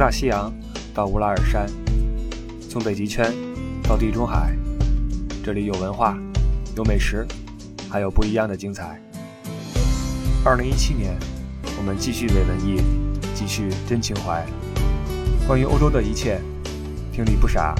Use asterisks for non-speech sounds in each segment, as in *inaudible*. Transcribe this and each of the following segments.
大西洋到乌拉尔山，从北极圈到地中海，这里有文化，有美食，还有不一样的精彩。二零一七年，我们继续伪文艺，继续真情怀。关于欧洲的一切，听你不傻，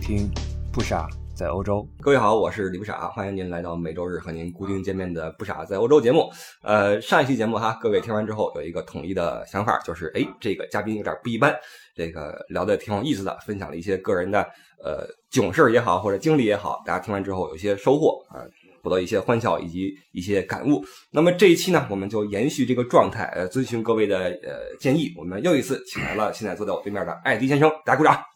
听不傻在欧洲。各位好，我是李不傻，欢迎您来到每周日和您固定见面的不傻在欧洲节目。呃，上一期节目哈，各位听完之后有一个统一的想法，就是哎，这个嘉宾有点不一般，这个聊的挺有意思的，分享了一些个人的呃囧事也好，或者经历也好，大家听完之后有一些收获啊。获得一些欢笑以及一些感悟。那么这一期呢，我们就延续这个状态，呃，遵循各位的呃建议，我们又一次请来了现在坐在我对面的艾迪先生，大家鼓掌。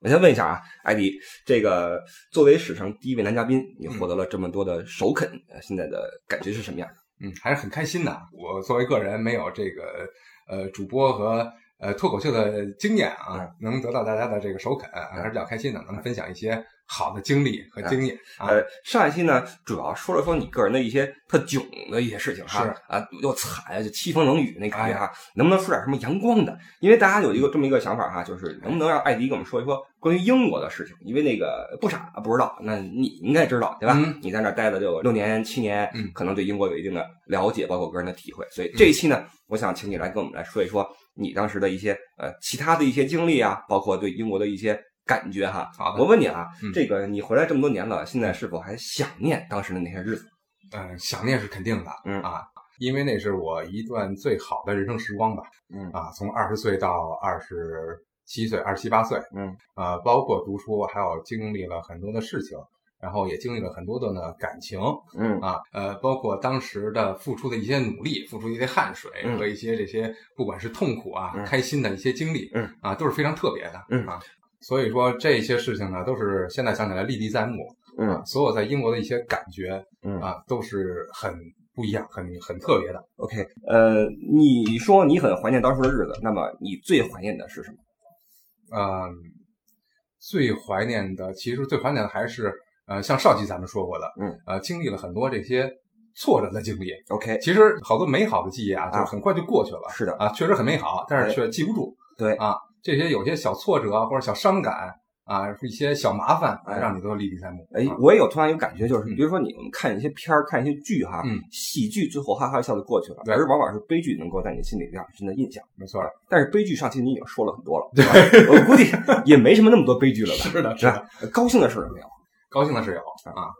我先问一下啊，艾迪，这个作为史上第一位男嘉宾，你获得了这么多的首肯，现在的感觉是什么样的？嗯，还是很开心的。我作为个人没有这个呃主播和呃脱口秀的经验啊，能得到大家的这个首肯，还是比较开心的，能分享一些。好的经历和经验。呃，上一期呢，主要说了说你个人的一些特囧的一些事情哈，是啊，又惨啊，就凄风冷雨那感觉哈，能不能说点什么阳光的？因为大家有一个这么一个想法哈，就是能不能让艾迪给我们说一说关于英国的事情？因为那个不傻不知道，那你应该知道对吧？你在那待了就六年七年，可能对英国有一定的了解，包括个人的体会。所以这一期呢，我想请你来跟我们来说一说你当时的一些呃其他的一些经历啊，包括对英国的一些。感觉哈，好，我问你啊，这个你回来这么多年了，现在是否还想念当时的那些日子？嗯，想念是肯定的，嗯。啊，因为那是我一段最好的人生时光吧，嗯。啊，从二十岁到二十七岁、二十七八岁，嗯。啊，包括读书，还有经历了很多的事情，然后也经历了很多的呢感情，嗯。啊，呃，包括当时的付出的一些努力，付出一些汗水和一些这些不管是痛苦啊、开心的一些经历，嗯。啊，都是非常特别的，嗯。啊。所以说这些事情呢，都是现在想起来历历在目。嗯，所有在英国的一些感觉，嗯啊，都是很不一样、很很特别的。OK，呃，你说你很怀念当初的日子，那么你最怀念的是什么？嗯，最怀念的其实最怀念的还是呃，像上期咱们说过的，嗯，呃，经历了很多这些挫折的经历。OK，其实好多美好的记忆啊，就很快就过去了。是的啊，确实很美好，但是却记不住。对啊。这些有些小挫折或者小伤感啊，一些小麻烦，让你都历历在目。哎，我也有突然一个感觉，就是比如说你们看一些片儿、看一些剧哈，喜剧最后哈哈笑就过去了，而往往是悲剧能够在你心里留下深的印象。没错，但是悲剧上期你已经说了很多了，对吧？我估计也没什么那么多悲剧了吧？*laughs* 是的，是吧？高兴的事儿没有？高兴的是有啊，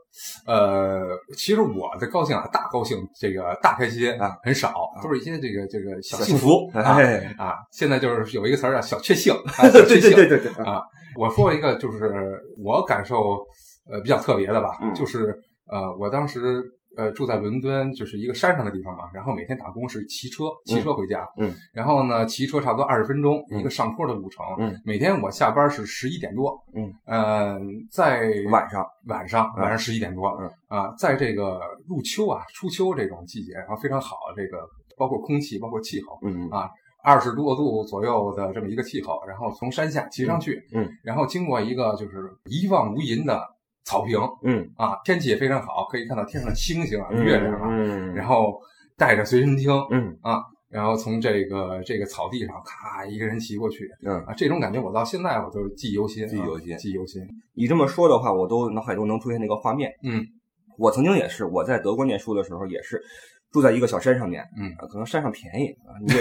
呃，其实我的高兴啊，大高兴，这个大开心啊，很少，都是一些这个这个小幸福啊啊。现在就是有一个词儿叫小确幸，*laughs* 对对对对对啊。我说一个，就是我感受呃比较特别的吧，就是呃，我当时。呃，住在伦敦就是一个山上的地方嘛，然后每天打工是骑车，骑车回家，嗯，然后呢，骑车差不多二十分钟一个上坡的路程，嗯，每天我下班是十一点多，嗯，呃，在晚上，晚上，晚上十一点多，嗯。啊，在这个入秋啊，初秋这种季节，然后非常好，这个包括空气，包括气候，嗯啊，二十多度左右的这么一个气候，然后从山下骑上去，嗯，然后经过一个就是一望无垠的。草坪，嗯啊，天气也非常好，可以看到天上的星星啊、月亮啊，嗯，然后带着随身听，嗯啊，然后从这个这个草地上咔一个人骑过去，嗯啊，这种感觉我到现在我都记忆犹新，记忆犹新，记忆犹新。你这么说的话，我都脑海中能出现那个画面。嗯，我曾经也是，我在德国念书的时候也是。住在一个小山上面，嗯，可能山上便宜啊，你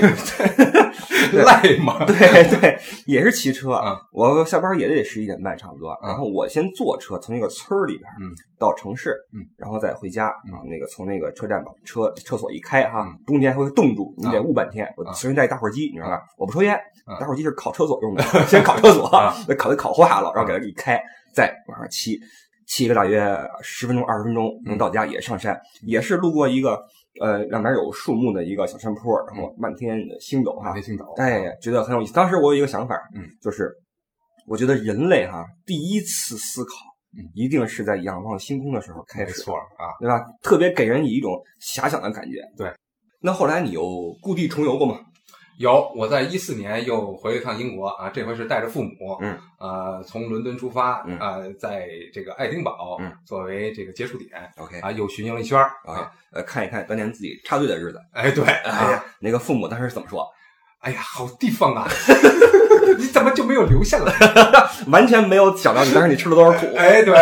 也赖 *laughs* 嘛，对 *laughs* 对，也是骑车啊。我下班也得十一点半差不多，然后我先坐车从那个村儿里边，嗯，到城市，嗯，然后再回家啊。那个从那个车站把车厕所一开哈，冬天还会冻住，你得捂半天。我随身带一打火机，你知道吧？我不抽烟，打火机是烤厕所用的，*laughs* 先烤厕所，那烤的烤化了，然后给它一开，再往上骑，骑个大约十分钟二十分钟能到家，也上山，也是路过一个。呃，两边有树木的一个小山坡，然后漫天星斗哈，漫天星斗，哎，觉得很有意思。当时我有一个想法，嗯，就是我觉得人类哈第一次思考，嗯，一定是在仰望星空的时候开始，没错啊，对吧？特别给人以一种遐想的感觉。对，那后来你有故地重游过吗？有，我在一四年又回了一趟英国啊，这回是带着父母，嗯，呃，从伦敦出发，嗯，呃，在这个爱丁堡，嗯，作为这个接触点，OK，啊，又巡游了一圈儿，啊，呃，看一看当年自己插队的日子，哎，对，哎呀，那个父母当时怎么说？*laughs* 哎呀，好地方啊！*laughs* 你怎么就没有留下来？*laughs* 完全没有想到你当时你吃了多少苦。哎，对，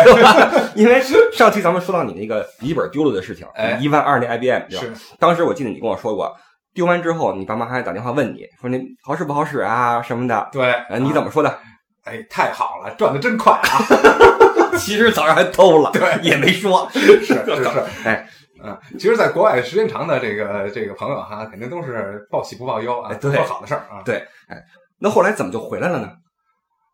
因为上期咱们说到你那个笔记本丢了的事情，哎一万二那 IBM，对吧？是当时我记得你跟我说过，丢完之后，你爸妈还打电话问你说你好使不好使啊什么的。对，呃，你怎么说的？哎，太好了，赚的真快啊！*laughs* 其实早上还偷了，对也没说。是是是，*laughs* 哎，嗯，其实，在国外时间长的这个这个朋友哈，肯定都是报喜不报忧啊，哎对做好的事儿啊。对，哎，那后来怎么就回来了呢？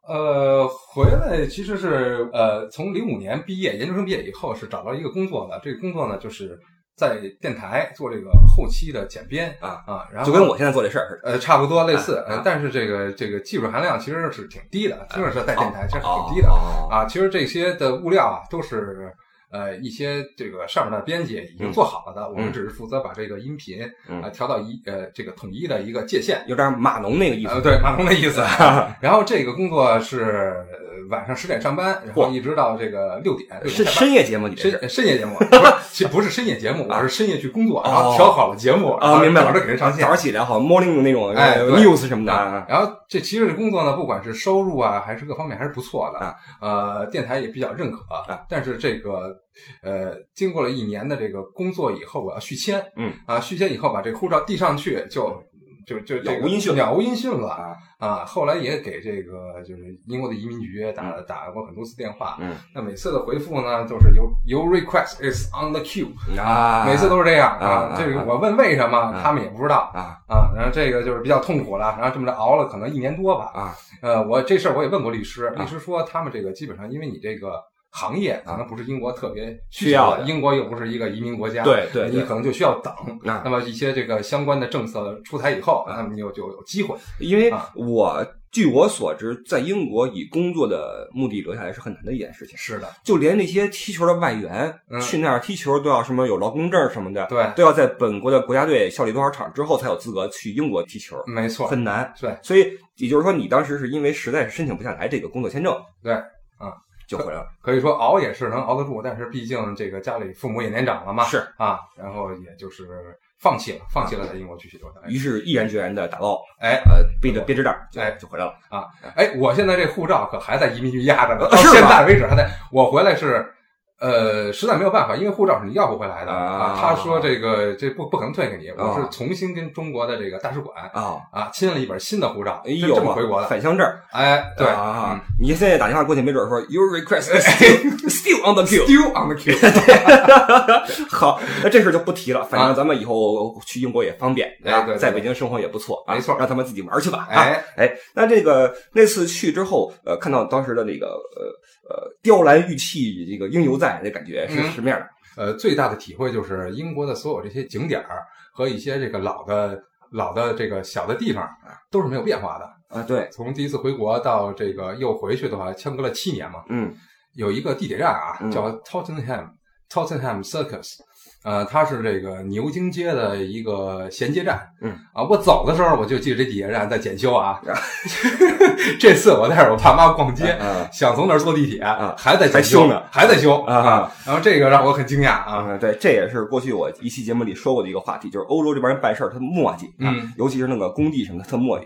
呃，回来其实是呃，从零五年毕业，研究生毕业以后是找到一个工作的，这个工作呢就是在电台做这个后期的剪编啊啊，然后就跟我现在做这事儿似的。呃差不多类似，但是这个这个技术含量其实是挺低的，听着是在电台其实挺低的哦啊。其实这些的物料啊都是。呃，一些这个上面的编辑已经做好了的，我们只是负责把这个音频嗯啊调到一呃这个统一的一个界限，有点码农那个意思。呃，对，码农的意思。然后这个工作是呃晚上十点上班，然后一直到这个六点，六是点下班深夜节目，深深夜节目，*laughs* 不是其不是深夜节目，我是深夜去工作，然后调好了节目，然啊，后明白了，早上给人上线早。上起来好 morning 那种哎 news 什么的然后这其实这工作呢，不管是收入啊，还是各方面还是不错的啊。呃，电台也比较认可啊。但是这个呃，经过了一年的这个工作以后，我要续签。嗯啊，续签以后把这个护照递上去，就就就这个杳无音讯杳无音讯了啊啊！后来也给这个就是英国的移民局打打过很多次电话。嗯那每次的回复呢，都是有 Your request is on the queue，啊，每次都是这样啊啊这个我问为什么，啊他们也不知道啊啊。然后这个就是比较痛苦了，然后这么着熬了可能一年多吧。啊呃，我这事儿我也问过律师，啊律师说他们这个基本上因为你这个行业可能不是英国特别需要的，英国又不是一个移民国家，对对对你可能就需要等。啊那么一些这个相关的政策出台以后，那么你就就有机会。因为啊我据我所知，在英国以工作的目的留下来是很难的一件事情。是的，就连那些踢球的外援，嗯去那儿踢球都要什么有劳工证什么的，对都要在本国的国家队效力多少场之后才有资格去英国踢球，没错，很难。对所以也就是说，你当时是因为实在是申请不下来这个工作签证，对，就回来了。可以说熬也是能熬得住，但是毕竟这个家里父母也年长了嘛，是啊，然后也就是放弃了，放弃了在英国继续留下来。于是毅然决然的打包，哎呃，背着编织袋哎就回来了啊。哎，我现在这护照可还在移民局压着呢，到现在为止还在。我回来是，呃，实在没有办法，因为护照是你要不回来的啊他说这个这不不可能退给你，我啊是重新跟中国的这个大使馆啊，啊签了一本新的护照，真哎呦，这么回国的。返乡证儿。哎，对啊，你现在打电话过去，没准说 *laughs* Your request is still still on the queue。，still on the queue。*laughs* 好，那这事儿就不提了。反正咱们以后去英国也方便，对对对在北京生活也不错，啊没错让他们自己玩去吧。啊哎，哎，那这个那次去之后，呃，看到当时的那个呃呃雕栏玉砌，这个应犹在的感觉是嗯什么样的？呃，最大的体会就是英国的所有这些景点儿和一些这个老的老的这个小的地方都是没有变化的。啊，对，从第一次回国到这个又回去的话，相隔了七年嘛。嗯有一个地铁站啊嗯，叫 Tottenham Tottenham Circus，呃，它是这个牛津街的一个衔接站。嗯啊，我走的时候我就记得这地铁站在检修啊。*laughs* 这次我带着我爸妈逛街，啊想从那儿坐地铁，啊还在修呢还在修啊。然后这个让我很惊讶啊。啊，对，这也是过去我一期节目里说过的一个话题，就是欧洲这边人办事儿他磨叽，啊嗯，尤其是那个工地什么的，他磨叽。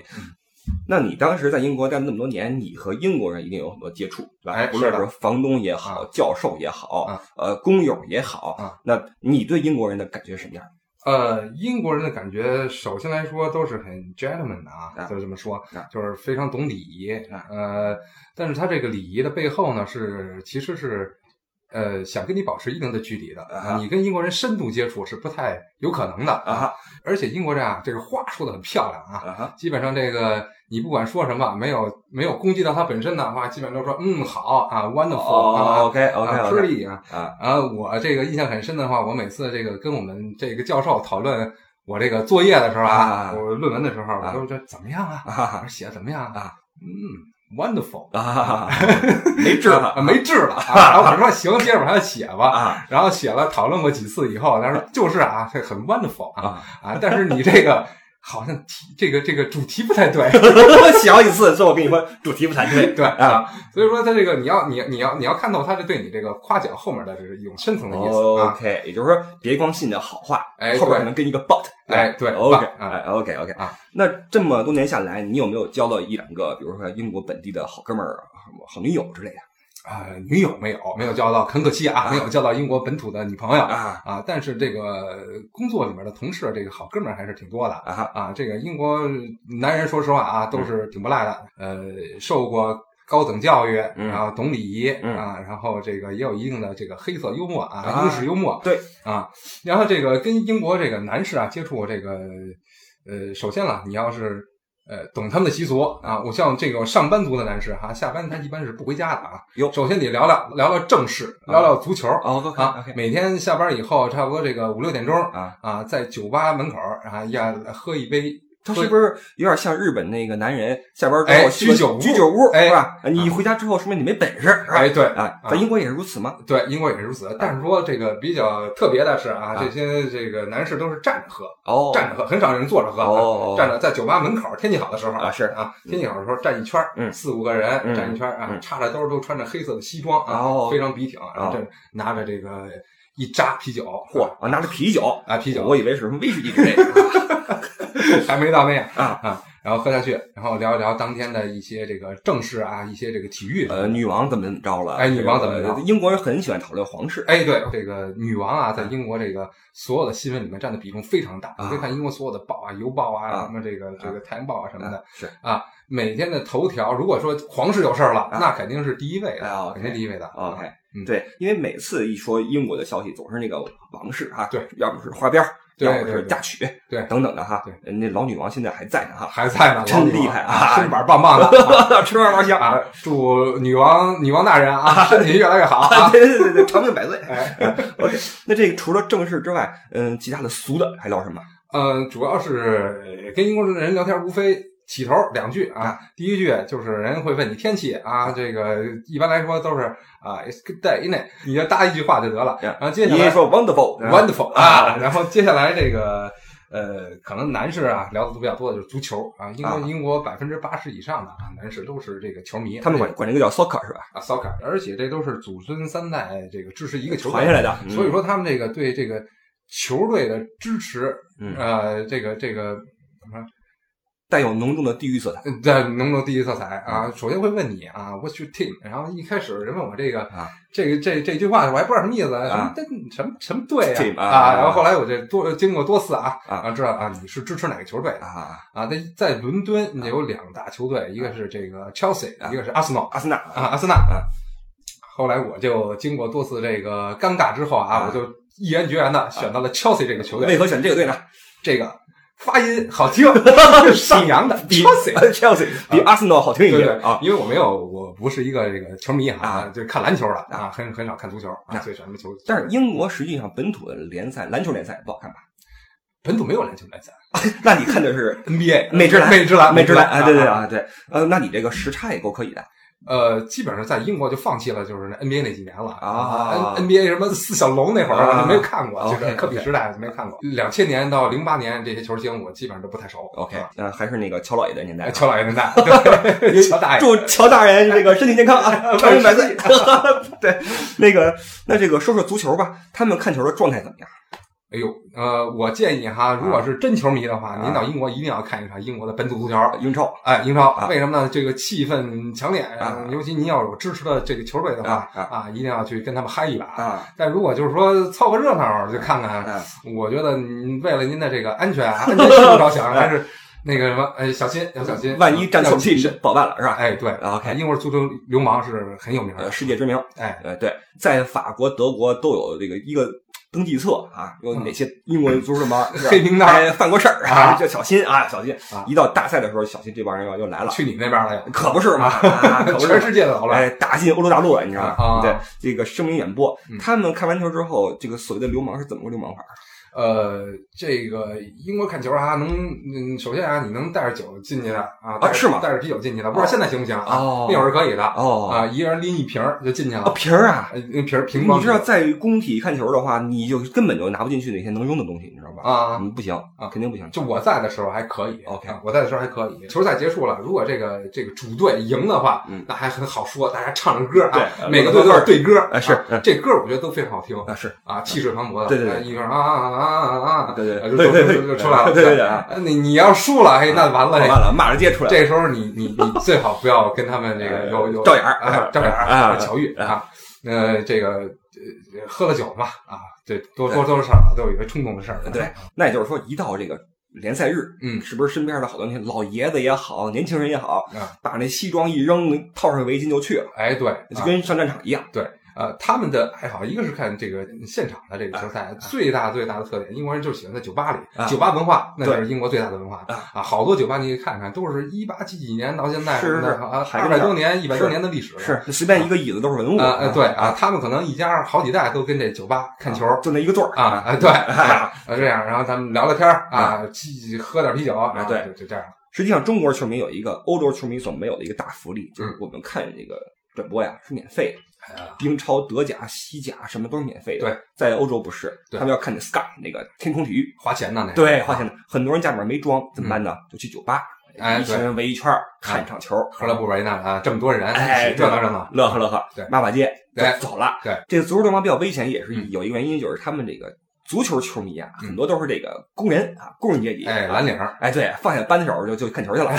那你当时在英国待了那么多年，你和英国人一定有很多接触，对吧？哎不论是房东也好，啊教授也好啊，呃，工友也好啊，那你对英国人的感觉什么样？呃，英国人的感觉，首先来说都是很 gentleman 的啊，啊就这么说啊，就是非常懂礼仪啊。呃，但是他这个礼仪的背后呢，是其实是呃想跟你保持一定的距离的啊你跟英国人深度接触是不太有可能的啊而且英国人啊，这个话说的很漂亮啊，啊基本上这个你不管说什么，没有没有攻击到他本身的话，基本都说嗯好啊，wonderful 哦啊，OK OK 啊 OK，pretty 啊。啊我这个印象很深的话，我每次这个跟我们这个教授讨论我这个作业的时候啊我论文的时候，我都说这怎么样啊？啊我说写的怎么样啊？嗯，wonderful，*laughs* 啊，没治啊了没治了啊！*laughs* 然后我说行，接着往下写吧。啊 *laughs* 然后写了，讨论过几次以后，他说就是啊，这很 wonderful 啊啊啊！但是你这个好像题这个这个主题不太对，写好几次，最后跟你说主题不太对。*laughs* 对啊，所以说他这个你要你你要你要看透他是对你这个夸奖后面的这是一种深层的意思啊，OK，也就是说，别光信的好话，哎后边可能跟一个 but。哎对啊哎，OK OK 啊。那这么多年下来，你有没有交到一两个，比如说英国本地的好哥们儿、好女友之类的啊，女友没有没有交到，很可惜啊，没有交到英国本土的女朋友啊啊，但是这个工作里面的同事，这个好哥们儿还是挺多的啊？啊。这个英国男人说实话啊，都是挺不赖的，呃，受过。高等教育，嗯然后懂礼仪、嗯啊，然后这个也有一定的这个黑色幽默啊，啊英式幽默对啊，然后这个跟英国这个男士啊接触这个，呃，首先啊，你要是呃懂他们的习俗啊，我像这个上班族的男士哈、下班他一般是不回家的啊，有首先得聊聊聊聊正事，聊聊足球。啊 OK，每天下班以后，差不多这个五六点钟啊啊，在酒吧门口啊，要喝一杯，他是不是有点像日本那个男人下班之哎后居酒屋居酒屋哎是吧？你回家之后，说明你没本事，是吧？哎，对，啊，在英国也是如此吗？对，英国也是如此。但是说这个比较特别的是啊，啊这些这个男士都是站着喝，哦，站着喝，很少有人坐着喝。哦站着在酒吧门口，天气好的时候啊是啊，天气好的时候站一圈嗯四五个人嗯站一圈啊嗯，插着兜都穿着黑色的西装啊哦，非常笔挺，然后哦这拿着这个一扎啤酒，嚯啊，拿着啤酒啊啤酒我以为是什么威士忌之类的 *laughs* 还没到那样啊啊，然后喝下去，然后聊一聊当天的一些这个正事啊，一些这个体育呃，女王怎么怎么着了？哎女王怎么着英国人很喜欢讨论皇室。哎，对，这个女王啊，在英国这个所有的新闻里面占的比重非常大。你可以看英国所有的报啊，邮报啊，啊什么这个这个太阳报啊什么的是啊，每天的头条，如果说皇室有事儿了，啊那肯定是第一位哎的肯定第一位的。OK，嗯对，因为每次一说英国的消息，总是那个王室啊，对，要么是花边要么对对是嫁娶，对等等的哈。对人家老女王现在还在呢哈，还在呢，真厉害啊啊，身板棒棒的啊 *laughs* 吃嘛嘛香啊！祝女王女王大人啊，*laughs* 身体越来越好啊！对对对对，长命百岁。哎，*laughs* OK，那这个除了正事之外，嗯，其他的俗的还聊什么？嗯，主要是呃跟英国人聊天，无非起头两句啊。第一句就是人会问你天气啊，这个一般来说都是啊，it's good day 呢，你就搭一句话就得了。然后接下来你说 wonderful wonderful 啊，然后接下来这个呃，可能男士啊聊的都比较多的就是足球啊，英国啊英国百分之八十以上的啊男士都是这个球迷，他们管管这个叫 soccer 是吧？啊 soccer，而且这都是祖孙三代这个支持一个球队传下来的，嗯所以说他们这个对这个球队的支持，嗯呃，这个这个怎么说？带有浓重的地域色彩对浓重地域色彩啊，首先会问你啊，What's your team？然后一开始人问我这个啊，这个这这句话我还不知道什么意思，什啊么这什么什么队啊啊？然后后来我这多经过多次啊啊知道啊你是支持哪个球队的啊，啊？在在伦敦你有两大球队，一个是这个 Chelsea，啊一个是阿森纳阿森纳啊，阿森纳啊。后来我就经过多次这个尴尬之后啊，啊我就毅然决然的选到了 Chelsea 这个球队。为何选这个队呢？这个发音好听，*laughs* 上扬的比 Chelsea。Chelsea 比阿森纳好听一点啊。因为我没有，我不是一个这个球迷啊啊，就看篮球的啊，很很少看足球啊，啊所以选什么球？但是英国实际上本土的联赛，篮球联赛不好看吧？本土没有篮球联赛 *laughs* 那你看的是，*laughs* NBA 美职篮美职篮，美职篮啊？对对啊。啊，对，呃，那你这个时差也够可以的。呃，基本上在英国就放弃了，就是那 NBA 那几年了啊，N NBA 什么四小龙那会儿啊我就没有看过，这 OK，个科比时代没看过。两千年到零八年这些球星，我基本上都不太熟。OK，啊那还是那个乔老爷的年代。乔老爷年代，*laughs* 对乔大爷，祝乔大人这个身体健康啊，*laughs* 长命百岁。*laughs* 对，那个，那这个说说足球吧，他们看球的状态怎么样？哎呦，呃，我建议哈，如果是真球迷的话，啊您到英国一定要看一场英国的本土足球。英超哎，英超啊为什么呢？这个气氛强烈，啊尤其您要有支持的这个球队的话啊啊，一定要去跟他们嗨一把。啊但如果就是说凑个热闹就看看，啊我觉得您为了您的这个安全、*laughs* 安全着想，还是那个什么，哎，小心要小心，万一站错地要谨慎。保办了是吧？哎，对啊，OK 英国足球流氓是很有名呃，的。世界知名。哎，呃，对，在法国、德国都有这个一个登记册啊，有哪些英国足球什么 *laughs* 黑名单哎犯过事儿啊就小心啊，小心啊！一到大赛的时候，小心这帮人要又来了。去你那边了又，可不是嘛，全世界的好了。哎，打进欧洲大陆了，你知道吗？啊对，这个声名远播嗯。他们看完球之后，这个所谓的流氓是怎么个流氓法？呃，这个英国看球啊，能嗯，首先啊，你能带着酒进去的啊，啊是吗带着啤酒进去的，不知道现在行不行啊？哦那会儿是可以的哦啊，一个人拎一瓶就进去啊了，瓶儿啊，瓶儿瓶装你知道在工体看球的话，你就根本就拿不进去那些能用的东西，你知道吧？啊嗯，不行啊肯定不行。就我在的时候还可以 OK 啊我在的时候还可以。球赛结束了，如果这个这个主队赢的话，嗯那还很好说，大家唱着歌啊，对每个队都有对歌，啊是这歌我觉得都非常好听啊是，啊，气势磅礴的，对对对哎一个人啊啊啊啊啊，对对啊对对对就就就出来了，对对你你要输了，嘿，那完了，完了，骂着街出来。这时候你你你最好不要跟他们这个有有照眼儿啊，照眼儿啊巧遇啊。啊，呃，这个呃喝了酒嘛啊，对多多多少少都有一个冲动的事儿，对，那也就是说，一到这个联赛日，嗯是不是身边的好多那些老爷子也好，年轻人也好，啊，把那西装一扔，套上围巾就去了，哎对，啊就跟上战场一样。对，呃，他们的爱好一个是看这个现场的这个球赛，最大最大的特点，英国人就喜欢在酒吧里，啊酒吧文化那就是英国最大的文化啊啊，好多酒吧你可以看看，都是一八几几年到现在，是是啊，二百多年、一百是多年的历史了，是，随便一个椅子都是文物啊，呃对啊，他们可能一家好几代都跟这酒吧看球。就那一个座儿啊啊，对 *laughs* 啊，这样，然后咱们聊聊天儿啊，继喝点啤酒啊，对就就这样。实际上，中国球迷有一个欧洲球迷所没有的一个大福利，就是我们看这个转播呀是免费的。英超、德甲、西甲什么都是免费的。对，在欧洲不是，对他们要看那 Sky 那个天空体育，花钱呢，那个对，花钱的。很多人家里面没装，怎么办呢？就去酒吧，哎一群人围一圈看一场球，何乐不为呢？啊，这么多人，热闹热闹。乐呵乐呵，对骂骂街，对走了。对，这个足球流氓比较危险，也是嗯有一个原因，就是他们这个足球球迷啊，嗯很多都是这个工人啊，工人阶级，哎，啊蓝领儿，哎，对，放下扳手就就看球去了 *laughs*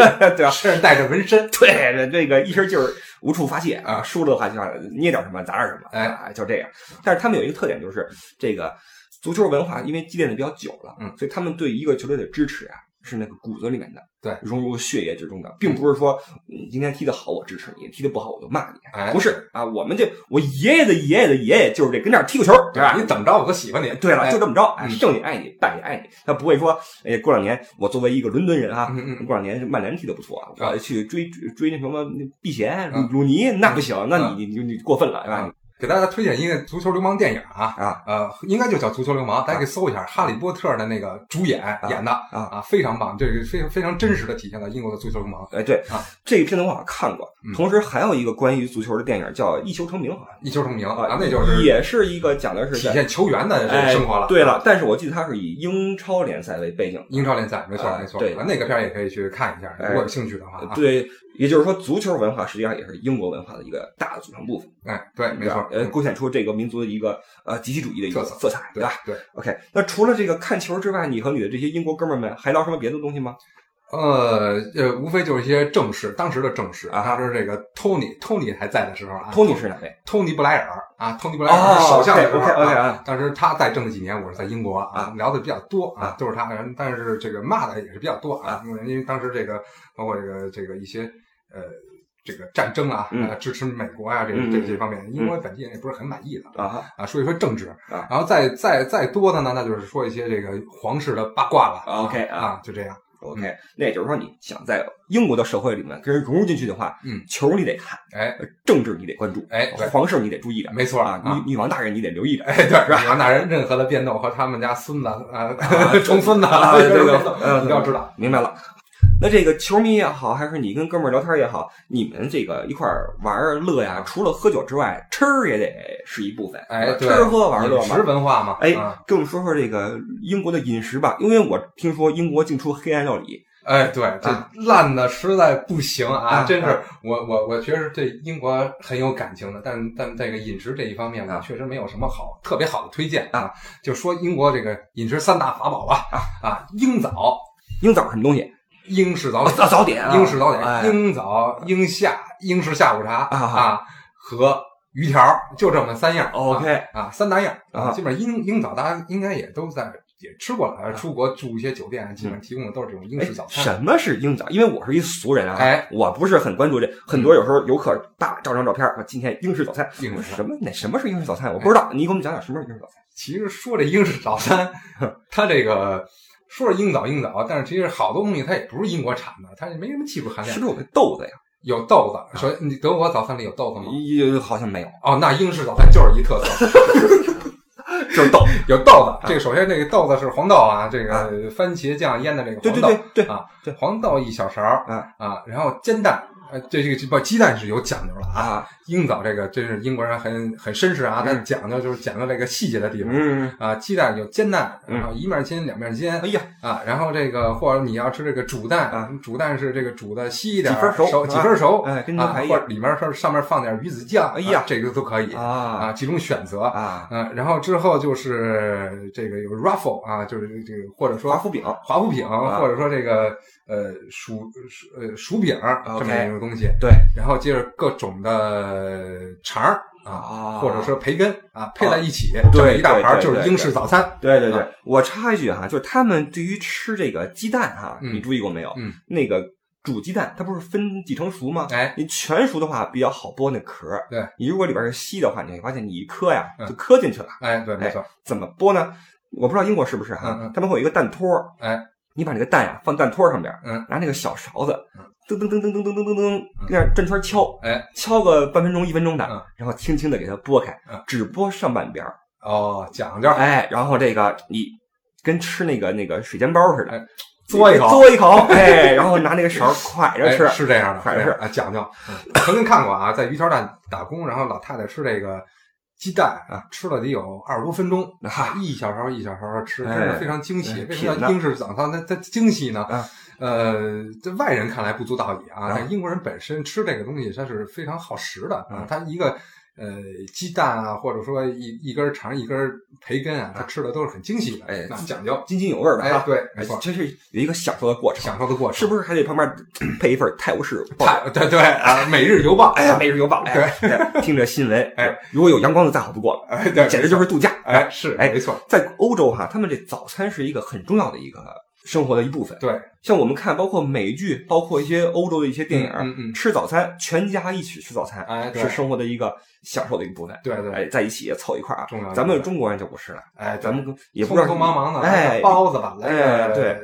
*laughs* 对吧？身上带着纹身，对，这个一身劲儿无处发泄啊，输了的话就要捏点什么砸点什么，哎啊，就这样。但是他们有一个特点，就是这个足球文化因为积淀的比较久了，嗯所以他们对一个球队的支持啊是那个骨子里面的，对融入血液之中的，并不是说你今天踢得好我支持你，踢得不好我就骂你，哎不是啊，我们这我爷爷的爷爷的爷爷就是这跟这儿踢过球，对吧？你怎么着我都喜欢你。对了，哎就这么着，哎，也爱你，败也爱你。他不会说，哎，过两年我作为一个伦敦人啊，过两年曼联踢得不错我去追追追那什么那避嫌啊鲁尼，那不行，那啊你你你你过分了，是吧啊？给大家推荐一个足球流氓电影啊啊，呃，应该就叫足球流氓，大家可以搜一下《哈利波特》的那个主演演的啊啊，非常棒，这个非常非常真实的体现了英国的足球流氓。哎，对啊，这一片子我好像看过嗯，同时还有一个关于足球的电影叫《一球成名》，好像一球成名啊啊，那就是也是一个讲的是体现球员的这个哎生活了。对了，但是我记得它是以英超联赛为背景，英超联赛，没错啊没错，对啊那个片儿也可以去看一下，哎如果有兴趣的话啊。对，也就是说足球文化实际上也是英国文化的一个大的组成部分。哎，对，没错，呃，凸显出这个民族的一个呃集体主义的一个特色色彩，对对吧对。？OK，那除了这个看球之外，你和你的这些英国哥们儿们还聊什么别的东西吗？呃呃，无非就是一些正事，当时的正事啊当时这个 Tony，Tony 还在的时候啊，Tony 是哪位？托尼布莱尔啊，，Tony 布莱尔首相的时候 OK，OK，OK，啊啊，当时他在政的几年，我是在英国啊，聊的比较多啊，都是他人，但是这个骂的也是比较多啊，因为当时这个包括这个这个一些呃这个战争啊，支持美国啊，这这这方面，英国本地人也不是很满意的啊啊，说一说政治啊，然后再再再多的呢，那就是说一些这个皇室的八卦了 OK，啊啊，就这样。，OK，那也就是说，你想在英国的社会里面跟人融入进去的话，嗯，球你得看，哎呃政治你得关注，哎皇室你得注意着，没错啊，啊女女王大人你得留意着，哎，对，是吧？王大人任何的变动和他们家孙子啊，*laughs* 重孙子啊 *laughs* 这个呃，一定要知道。明白了。那这个球迷也好，还是你跟哥们儿聊天也好，你们这个一块儿玩儿乐呀，除了喝酒之外，吃也得是一部分。哎，对吃喝玩乐饮食。文化嘛。哎啊，跟我们说说这个英国的饮食吧，因为我听说英国净出黑暗料理。哎，对，这啊烂的实在不行啊！啊真是啊我我我确实对英国很有感情的，但但这个饮食这一方面呢，啊确实没有什么好特别好的推荐啊。就说英国这个饮食三大法宝吧啊英早、英早是什么东西？英式早哦，早早点啊，英式早哎点、英早、英下、英式下午茶啊啊和鱼条，就这么三样。OK 啊啊，三大样啊基本上英英早大家应该也都在也吃过啊了，出国住一些酒店，基本上提供的都是这种英哎式早，餐。什么是英早？因为我是一俗人啊，哎，我不是很关注这。很多有时候游客大照张照片，说今天英式早餐，英式早餐什么那什么是英式早餐？我不知道，你给我们讲讲什么是英式早餐？其实说这英式早餐，*laughs* 它这个说是英早英早，但是其实好多东西它也不是英国产的，它也没什么技术含量。是不是有个豆子呀？有豆子，首先你德国早餐里有豆子吗？也好像没有。哦，那英式早餐就是一特色。*laughs* 就是豆，有豆子。这个首先这个豆子是黄豆啊，这个番茄酱腌的这个黄豆对对对啊，对黄豆一小勺啊啊，然后煎蛋。呃，这这个不鸡蛋是有讲究了啊！啊，英早这个真是英国人很很绅士啊，他嗯讲究就是讲究这个细节的地方。嗯，啊。鸡蛋有煎蛋，嗯。然后一面煎两面煎哎呀，啊，然后这个或者你要吃这个煮蛋啊，煮蛋是这个煮的稀一点，几分熟几分熟，哎跟牛啊排一样里面是上面放点鱼子酱，哎呀。啊这个都可以啊。啊，几种选择。啊，嗯，然后之后就是这个有 ruffle 啊，就是这个或者说华夫饼，华夫饼，啊。或者说这个呃薯薯呃薯饼这么一个东西，对，然后接着各种的肠儿啊，啊或者说培根啊，配在一起，对这么一大盘就是英式早餐。对对对啊，我插一句哈，就是他们对于吃这个鸡蛋哈，嗯你注意过没有？嗯，那个煮鸡蛋，它不是分几成熟吗？哎，你全熟的话比较好剥那壳儿，对你如果里边是稀的话，你会发现你一磕呀嗯就磕进去了。哎，对，没错，怎么剥呢？我不知道英国是不是哈他们会有一个蛋托儿，哎，你把这个蛋呀放蛋托儿上边，嗯，拿那个小勺子嗯，噔噔噔噔噔噔噔噔噔，那样转圈敲，哎，敲个半分钟一分钟的嗯，然后轻轻的给它拨开嗯，只剥上半边儿，哦，讲究，哎，然后这个你跟吃那个那个水煎包似的哎，嘬一口嘬一口，哎，然后拿那个勺蒯着哎吃，是这样的，反正是是啊，讲究。嗯曾经看过啊，在鱼条站打工，然后老太太吃这个鸡蛋啊，吃了得有二十多分钟，啊 *laughs* 一小勺一小勺的吃，真哎是非常精细。哎为什么品呢叫英式早餐它它精细呢啊？呃，在外人看来不足道也啊，啊但英国人本身吃这个东西，它是非常耗时的啊嗯。它一个呃鸡蛋啊，或者说一一根肠一根培根啊，他吃的都是很精细的，哎那讲究。津津有味儿的哈，，哎对，哎没错，这是有一个享受的过程，享受的过程是不是还得旁边 *clears throat* 配一份《泰晤士报》？对对啊，《每日邮报》哎呀，《每日邮报》哎，对，听着新闻，哎，如果有阳光的再好不过了，哎，对，*laughs* 简直就是度假。哎，是，哎没错，在欧洲哈，他们这早餐是一个很重要的一个生活的一部分。对，像我们看，包括美剧，包括一些欧洲的一些电影，嗯嗯嗯吃早餐，全家一起吃早餐，哎是生活的一个享受的一部分。对对哎，在一起凑一块儿啊重要。咱们中国人就不是了，哎，咱们也不知道匆匆忙忙的，哎，包子吧，哎对，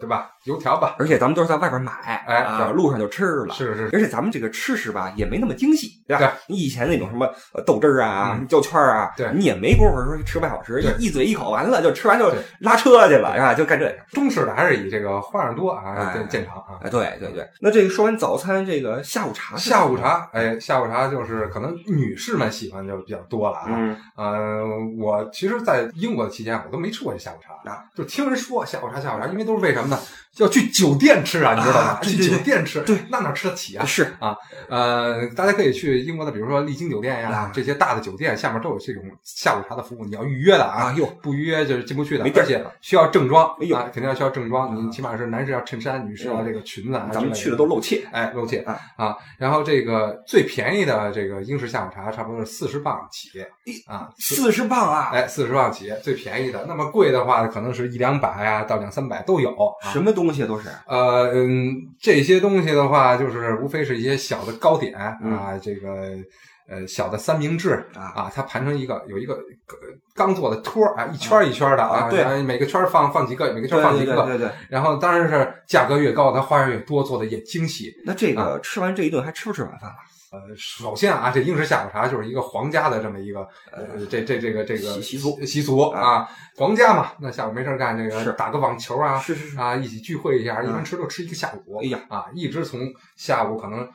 对吧？油条吧，而且咱们都是在外边买，哎路上就吃了。是是，而且咱们这个吃食吧，也没那么精细，对吧？你以前那种什么呃豆汁儿啊、嗯焦圈啊，对你也没工夫说吃半小时，对一一嘴一口完了就吃完就拉车去了，是吧？就干这个。中式的还是以这个花样多啊哎见见长啊。哎，对对对。那这个说完早餐，这个下午茶下午茶，哎，下午茶就是可能女士们喜欢就比较多了啊。嗯，呃，我其实，在英国的期间，我都没吃过这下午茶啊，就听人说下午茶，下午茶，因为都是为什么呢？要去酒店吃啊，你知道吗啊？去酒店吃，对，那哪吃得起啊？是啊呃，大家可以去英国的，比如说丽晶酒店呀啊，这些大的酒店下面都有这种下午茶的服务，你要预约的啊啊，哟，不预约就是进不去的，而且需要正装，哎呦啊，肯定要需要正装，你起码是男士要衬衫，女士要这个裙子啊，咱们去的都。露怯，哎，露怯啊啊！然后这个最便宜的这个英式下午茶，差不多是四十磅起啊，四十磅啊！哎，四十磅起最便宜的。那么贵的话，可能是一两百啊，到两三百都有。啊什么东西都是呃，嗯，这些东西的话，就是无非是一些小的糕点嗯啊，这个呃小的三明治啊啊，它盘成一个有一个呃钢做的托儿啊，一圈儿一圈儿的啊每个圈儿放放几个，每个圈儿放几个。对对对对。然后当然是价格越高，它花样越多，做的也精细。那这啊个吃完这一顿还吃不吃晚饭了？呃，首先啊，这英式下午茶就是一个皇家的这么一个呃，这这这个这个习习俗习俗啊，皇家嘛，那下午没事干，这个打个网球啊，是是是。啊，一起聚会一下，嗯。一般吃就吃一个下午。哎呀。啊，一直从下午可能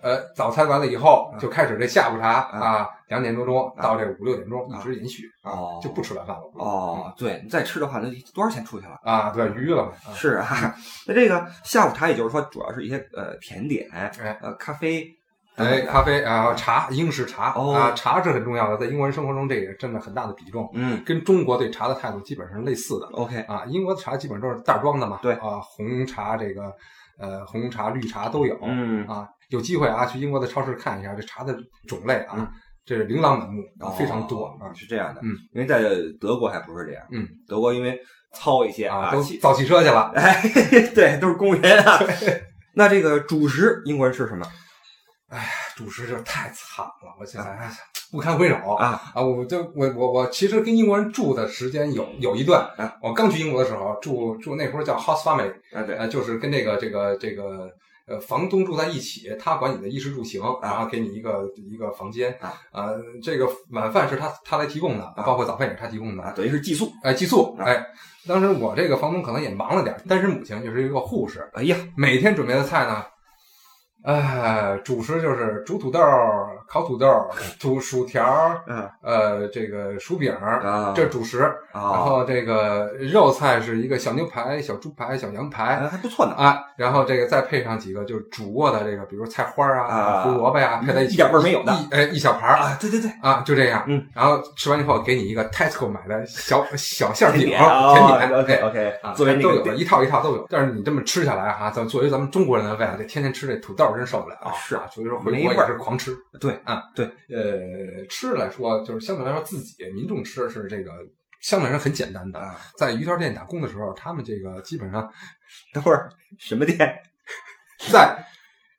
呃早餐完了以后嗯。就开始这下午茶嗯。啊，两点多钟嗯到这五六点钟一啊直延续哦。啊，就不吃晚饭了。哦，对，你再吃的话，那多少钱出去了？啊，对，鱼了嘛。啊。是啊，那这个下午茶，也就是说，主要是一些呃甜点，哎。呃咖啡，哎，咖啡啊，茶，英式茶哦。啊，茶是很重要的，在英国人生活中这也占了很大的比重，嗯。跟中国对茶的态度基本上是类似的。，OK，啊，英国的茶基本上都是袋装的嘛，对。啊，红茶这个呃红茶、绿茶都有，嗯。啊，有机会啊去英国的超市看一下，这茶的种类啊，嗯。这是琳琅满目，啊非常多哦啊。是这样的，嗯，因为在德国还不是这样，嗯，德国因为糙一些啊，都造汽车去了。哎，*laughs* 对，都是工人啊。*laughs* 那这个主食英国人吃什么主食就是太惨了，我现在哎不堪回首啊？啊！我就我我我其实跟英国人住的时间有有一段啊，我刚去英国的时候住住那会儿叫 house family，啊，对，呃，就是跟这个这个这个呃房东住在一起，他管你的衣食住行，然后给你一个一个房间啊，呃，这个晚饭是他他来提供的，包括早饭也是他提供的，等于是寄宿。哎，寄宿，哎，当时我这个房东可能也忙了点，单身母亲就是一个护士，哎呀，每天准备的菜呢。哎，主食就是煮土豆、烤土豆、煮薯条，嗯，呃，这个薯饼，啊，这是主食。然后这个肉菜是一个小牛排、小猪排、小羊排，还不错呢啊。然后这个再配上几个就是煮过的这个，比如菜花啊、胡萝卜呀，配在一起，一点味儿没有的。一哎，一小盘啊，对对对，啊，就这样。嗯，然后吃完以后给你一个 Tesco 买的小小馅饼、甜点。OK OK，啊，作为都有一套一套都有。但是你这么吃下来哈，咱作为咱们中国人的胃啊，这天天吃这土豆真受不了啊。是啊，所以说回国也是狂吃。对啊，对，呃，吃来说就是相对来说自己民众吃是这个相对来说很简单的。在鱼条店打工的时候，他们这个基本上，等会儿 *laughs* 什么店？*laughs* 在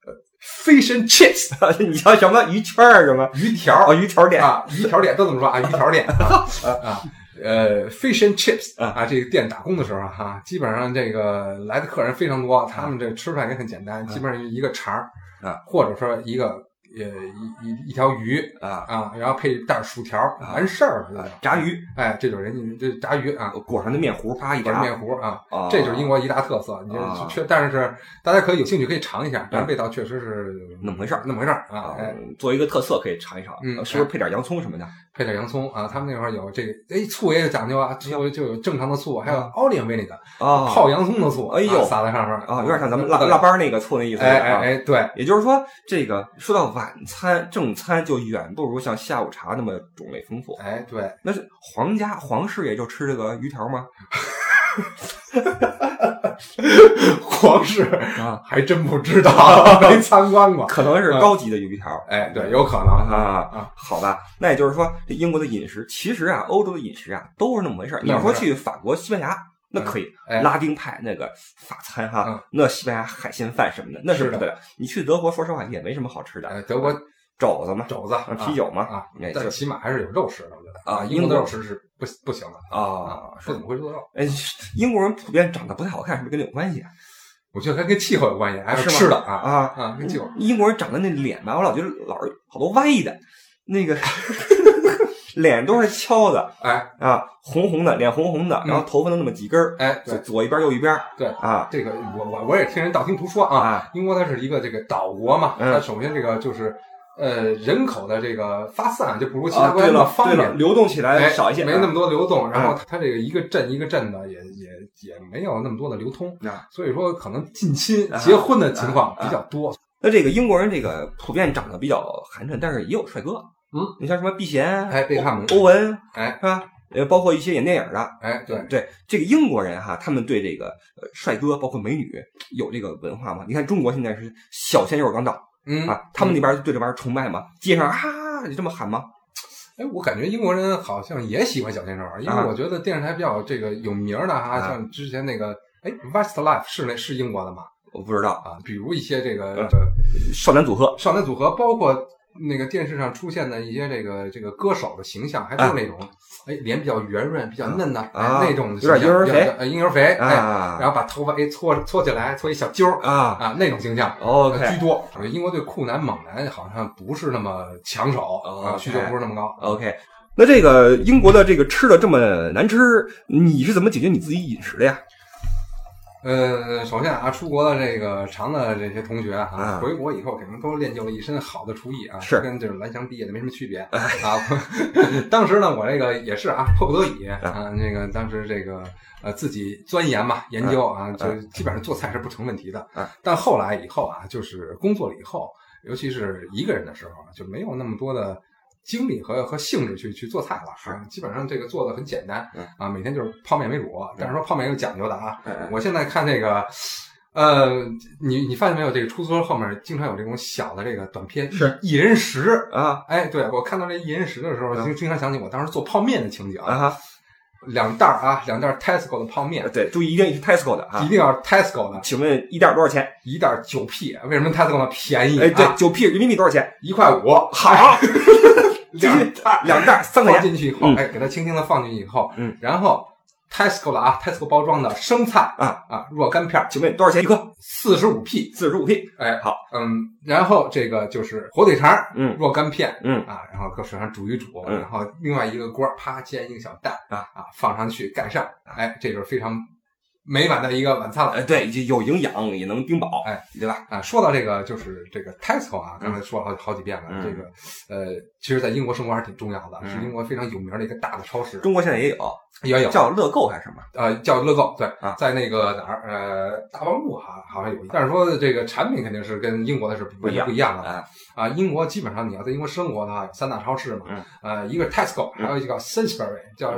呃 fish and chips，*laughs* 你叫什么鱼圈儿什么鱼条啊？鱼条店啊，鱼条店都这么说啊，鱼条店啊啊。呃，fish and chips 啊，这个店打工的时候哈，基本上这个来的客人非常多，他们这吃饭也很简单，基本上一个肠儿啊，或者说一个呃一一一条鱼啊啊，然后配一袋薯条，完事儿了，炸鱼，哎，这就是人家这炸鱼啊，裹上那面糊，啪一炸面糊啊，啊，这就是英国一大特色。你确，但是大家可以有兴趣可以尝一下，但是味道确实是那么回事儿，那么回事儿啊。哎，作为一个特色可以尝一尝，嗯，是不是配点洋葱什么的？配点洋葱啊，他们那块儿有这个，哎，醋也有讲究啊，就就有正常的醋，还有奥利维那个啊，泡洋葱的醋，哎呦，撒在上面啊，有点像咱们腊腊八那个醋那意思。哎哎哎，对，也就是说，这个说到晚餐正餐，就远不如像下午茶那么种类丰富。哎，对，那是皇家皇室也就吃这个鱼条吗？*laughs* 皇室啊，还真不知道，*laughs* 没参观过，可能是高级的鱼条。哎，对，有可能啊啊，好吧，那也就是说，这英国的饮食，其实啊，欧洲的饮食啊，都是那么回事儿。你要说去法国、西班牙，那可以，拉丁派那个法餐哈，那西班牙海鲜饭什么的，那是不得了。你去德国，说实话也没什么好吃的。德国肘子嘛，肘子、啤酒嘛啊，但起码还是有肉吃的，我觉得啊，英国的肉吃是不不行的啊，不怎么会做肉。哎，英国人普遍长得不太好看，是不是跟你有关系啊？我觉得还跟气候有关系，还是吃的啊啊啊，跟气候。英国人长得那脸吧，我老觉得老是好多歪的，那个脸都是敲的，哎啊，红红的，脸红红的，然后头发都那么几根儿，哎，左一边右一边，对啊，这个我我我也听人道听途说啊，英国它是一个这个岛国嘛，它首先这个就是。呃，人口的这个发散就不如其他国家那么方便，流动起来少一些，没那么多流动。然后它这个一个镇一个镇的，也也也没有那么多的流通，所以说可能近亲结婚的情况比较多。那这个英国人这个普遍长得比较寒碜，但是也有帅哥。嗯，你像什么避嫌，哎，贝克汉姆、欧文，哎，是吧？呃，包括一些演电影的，哎，对对，这个英国人哈，他们对这个呃帅哥，包括美女，有这个文化吗？你看中国现在是小鲜肉刚到。嗯啊，他们那边对这玩意儿崇拜吗？街上啊，你这么喊吗？哎，我感觉英国人好像也喜欢小鲜肉，因为我觉得电视台比较这个有名的哈，像之前那个哎，Westlife 是那是英国的吗？我不知道啊，比如一些这个少男组合，少男组合，包括那个电视上出现的一些这个这个歌手的形象，还都是那种哎脸比较圆润、比较嫩的那种，有点婴儿肥，呃，婴儿肥，哎，然后把头发哎搓搓起来，搓一小揪啊啊那种形象，OK 居多。英国对酷男猛男好像不是那么抢手啊，需求不是那么高。OK，那这个英国的这个吃的这么难吃，你是怎么解决你自己饮食的呀？呃，首先啊，出国的这个长的这些同学啊，回国以后肯定都练就了一身好的厨艺啊，是跟这种蓝翔毕业的没什么区别啊。*laughs* 当时呢，我这个也是啊，迫不得已啊，那个当时这个呃自己钻研嘛，研究啊，就基本上做菜是不成问题的。但后来以后啊，就是工作了以后，尤其是一个人的时候，就没有那么多的。精力和和兴致去去做菜了，是基本上这个做的很简单嗯啊，每天就是泡面为主。但是说泡面有讲究的啊嗯，我现在看那个，呃，你你发现没有？这个出租车后面经常有这种小的这个短片，是一人食啊。哎，对我看到这一人食的时候，经经常想起我当时做泡面的情景啊。两袋啊，两袋 Tesco 的泡面，对，注意一定是 Tesco 的啊，一定要 Tesco 的。请问一袋多少钱？一袋九 P，为什么 Tesco 呢便宜？哎，对，九 P 人民币多少钱？一块五。好。*laughs* 两袋两袋三块钱进去以后，哎，给它轻轻的放进去以后，嗯，然后 Tesco 了啊，Tesco 包装的生菜啊。啊若干片，请问多少钱一颗？四十五 P，四十五 P。哎，好，嗯，然后这个就是火腿肠，嗯。若干片，嗯。啊，然后搁水上煮一煮，嗯。然后另外一个锅啪煎一个小蛋啊。啊放上去盖上，哎，这就是非常美满的一个晚餐了。哎，对，有营养，也能顶饱，哎，对吧？啊，说到这个，就是这个 Tesco 啊，刚才说了好好几遍了。嗯这个呃，其实在英国生活还是挺重要的，嗯是英国非常有名的一个大的超市，中国现在也有，也有叫乐购还是什么？呃叫乐购，对啊，在那个哪儿呃大望路哈好像有一，但是说这个产品肯定是跟英国的是不一样不一样的啊啊。英国基本上你要在英国生活的话，有三大超市嘛，嗯呃，一个是 Tesco，嗯还有一个叫 Sainsbury，叫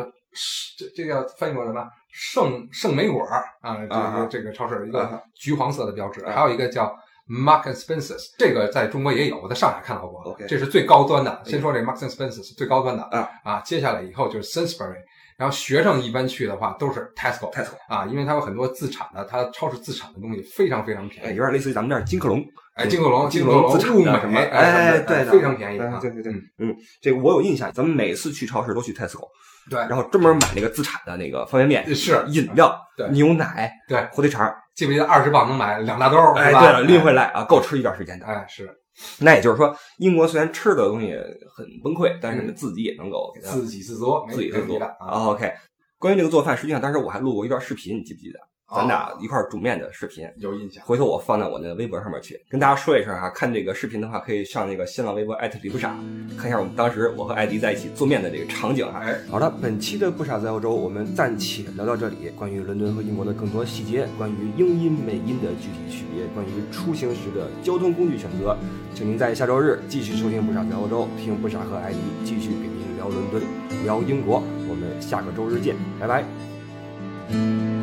这这个翻译过来什么？圣圣莓果儿啊，这啊个这个超市一啊个橘黄色的标志，啊还有一个叫 Mark and Spencer，这个在中国也有，我在上海看到过 OK 这是最高端的。先说这 Mark and Spencer 是最高端的啊。啊，接下来以后就是 Sainsbury，然后学生一般去的话都是 Tesco Tesco 啊，因为它有很多自产的，它超市自产的东西非常非常哎，便宜。有点类似于咱们这儿金客隆，哎，进口龙，进口龙、自产物美的什么？哎，对的，非常便宜啊。对对对嗯，嗯，这个我有印象，咱们每次去超市都去 Tesco，对，然后专门买那个自产的那个方便面、是饮料、对牛奶、对，火腿肠。记不记得二十磅能买两大兜？哎，对了，拎回来啊，够吃一段时间的。哎，是那也就是说，英国虽然吃的东西很崩溃，但是呢，自己也能够自给自足，自己自足的。OK，关于这个做饭，实际上当时我还录过一段视频，你记不记得？咱俩一块儿煮面的视频。有印象。回头我放到我的微博上面去，跟大家说一声啊，看这个视频的话，可以上那个新浪微博艾特李不傻，看一下我们当时我和艾迪在一起做面的这个场景啊。哎，好了，本期的不傻在欧洲，我们暂且聊到这里。关于伦敦和英国的更多细节，关于英音美音的具体区别，关于出行时的交通工具选择，请您在下周日继续收听不傻在欧洲，听不傻和艾迪继续给您聊伦敦、聊英国。我们下个周日见，拜拜。